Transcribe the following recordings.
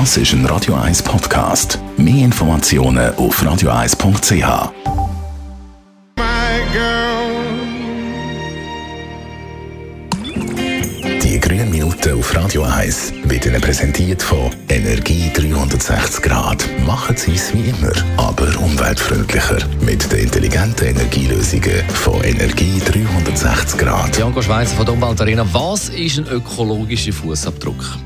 Das ist ein Radio 1 Podcast. Mehr Informationen auf radio1.ch. Die grünen Minuten auf Radio 1 wird Ihnen präsentiert von Energie 360 Grad. Machen Sie es wie immer, aber umweltfreundlicher. Mit den intelligenten Energielösungen von Energie 360 Grad. Janko Schweizer von der Umweltarena. Was ist ein ökologischer Fußabdruck?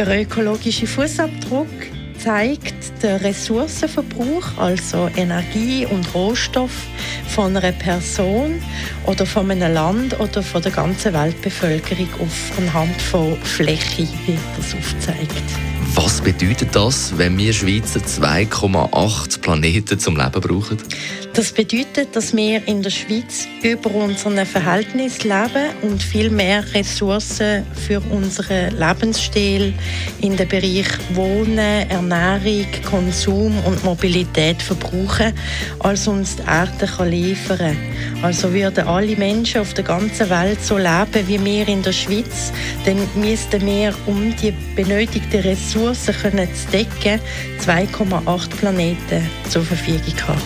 Der ökologische Fußabdruck zeigt den Ressourcenverbrauch, also Energie und Rohstoff von einer Person oder von einem Land oder von der ganzen Weltbevölkerung auf anhand von Fläche wird das aufgezeigt. Was bedeutet das, wenn wir Schweizer 2,8 Planeten zum Leben brauchen? Das bedeutet, dass wir in der Schweiz über unseren Verhältnis leben und viel mehr Ressourcen für unseren Lebensstil in den Bereich Wohnen, Ernährung, Konsum und Mobilität verbrauchen, als uns die Erde liefern kann. Also würden alle Menschen auf der ganzen Welt so leben wie wir in der Schweiz, dann müssten wir, um die benötigten Ressourcen können zu decken, 2,8 Planeten zur Verfügung haben.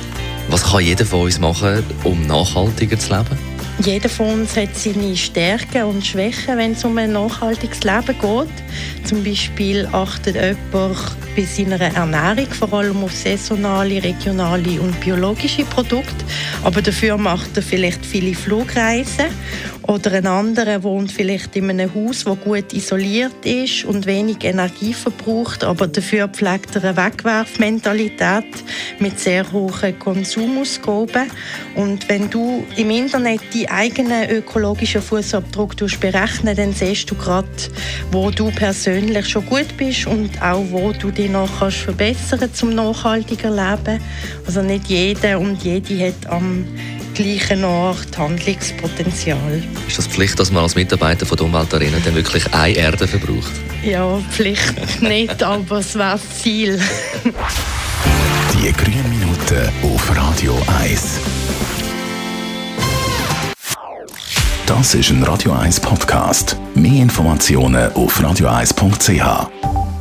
Was kann jeder von uns machen, um nachhaltiger zu leben? Jeder von uns hat seine Stärken und Schwächen, wenn es um ein nachhaltiges Leben geht. Zum Beispiel achtet jemand bei seiner Ernährung vor allem auf saisonale, regionale und biologische Produkte. Aber dafür macht er vielleicht viele Flugreisen oder ein anderer wohnt vielleicht in einem Haus, das gut isoliert ist und wenig Energie verbraucht, aber dafür pflegt er eine Wegwerfmentalität mit sehr hohen Konsumausgaben. Und wenn du im Internet deinen eigenen ökologischen Fußabdruck berechnen dann siehst du gerade, wo du persönlich schon gut bist und auch wo du dich noch kannst verbessern zum nachhaltiger Leben. Also nicht jeder und jede hat am gleichen Ort Handlungspotenzial. Ist das Pflicht, dass man als Mitarbeiter von der Umweltarena dann wirklich eine Erde verbraucht? Ja, Pflicht nicht, aber es wäre Ziel. Die grünen Minuten auf Radio 1. Das ist ein Radio 1 Podcast. Mehr Informationen auf radio1.ch.